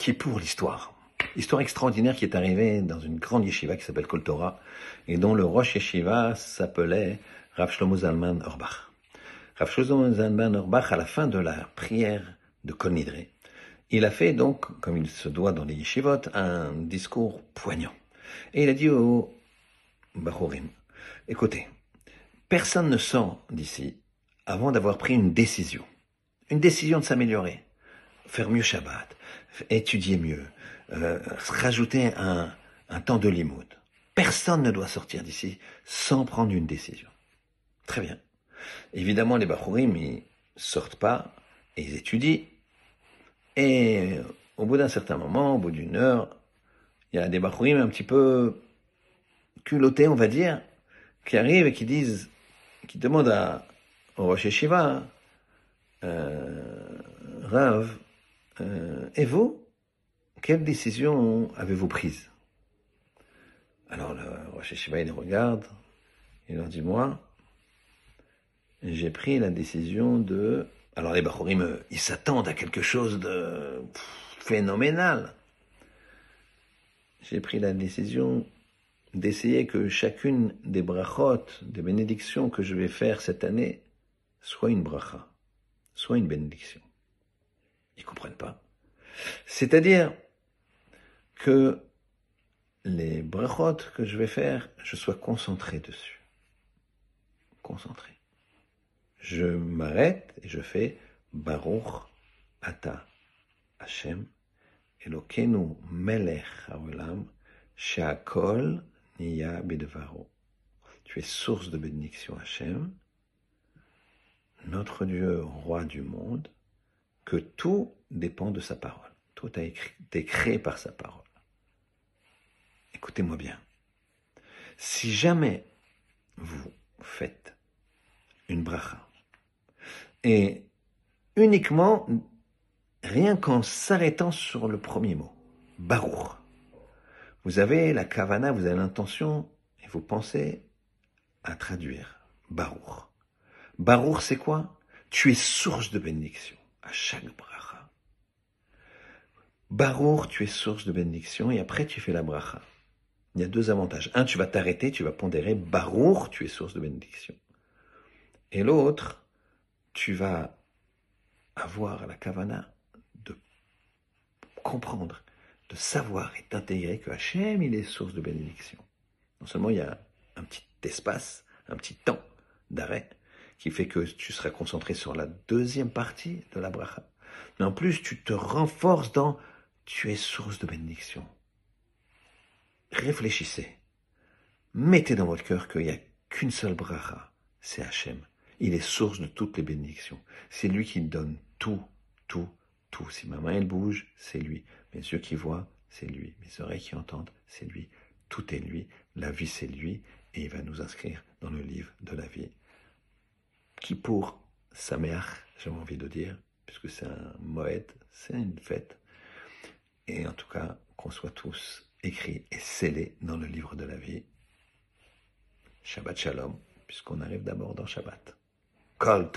qui est pour l'histoire. Histoire extraordinaire qui est arrivée dans une grande yeshiva qui s'appelle Kol Torah et dont le Rosh Yeshiva s'appelait Rav Shlomo Zalman Orbach. Rav Shlomo Zalman Orbach, à la fin de la prière de Kol Nidre, il a fait donc, comme il se doit dans les yeshivot, un discours poignant. Et il a dit aux Bachorim, écoutez, personne ne sort d'ici avant d'avoir pris une décision. Une décision de s'améliorer. Faire mieux Shabbat, étudier mieux, euh, rajouter un, un temps de limoud. Personne ne doit sortir d'ici sans prendre une décision. Très bien. Évidemment, les Bachorim, ils sortent pas et ils étudient. Et au bout d'un certain moment, au bout d'une heure, il y a des Bachorim un petit peu culottés, on va dire, qui arrivent et qui disent, qui demandent à, au Rosh Yeshiva, euh, Rav, euh, et vous, quelle décision avez-vous prise? Alors le Rosh Yeshiva, il regarde, il leur dit, moi, j'ai pris la décision de... Alors les Bachorim, ils s'attendent à quelque chose de phénoménal. J'ai pris la décision d'essayer que chacune des brachot, des bénédictions que je vais faire cette année, soit une bracha, soit une bénédiction. Ils comprennent pas. C'est-à-dire que les brachot que je vais faire, je sois concentré dessus. Concentré. Je m'arrête et je fais Baruch Ata Hashem Elokeinu Melech Haolam Sheakol Niya Bidevaro. Tu es source de bénédiction Hashem, notre Dieu, roi du monde, tout dépend de sa parole. Tout a été créé par sa parole. Écoutez-moi bien. Si jamais vous faites une bracha, et uniquement, rien qu'en s'arrêtant sur le premier mot, Baruch, vous avez la kavana, vous avez l'intention, et vous pensez à traduire Baruch. Baruch, c'est quoi? Tu es source de bénédiction chaque bracha. Baruch, tu es source de bénédiction, et après tu fais la bracha. Il y a deux avantages. Un, tu vas t'arrêter, tu vas pondérer Baruch, tu es source de bénédiction. Et l'autre, tu vas avoir la kavana de comprendre, de savoir et d'intégrer que Hachem, il est source de bénédiction. Non seulement il y a un petit espace, un petit temps d'arrêt, qui fait que tu seras concentré sur la deuxième partie de la bracha, mais en plus tu te renforces dans tu es source de bénédiction. Réfléchissez. Mettez dans votre cœur qu'il n'y a qu'une seule bracha, c'est Hachem. Il est source de toutes les bénédictions. C'est lui qui donne tout, tout, tout. Si ma main elle bouge, c'est lui. Mes yeux qui voient, c'est lui. Mes oreilles qui entendent, c'est lui. Tout est lui. La vie, c'est lui. Et il va nous inscrire dans le livre de la vie. Qui pour sa mère, j'ai envie de dire, puisque c'est un moed, c'est une fête. Et en tout cas, qu'on soit tous écrits et scellés dans le livre de la vie. Shabbat Shalom, puisqu'on arrive d'abord dans Shabbat. Kol.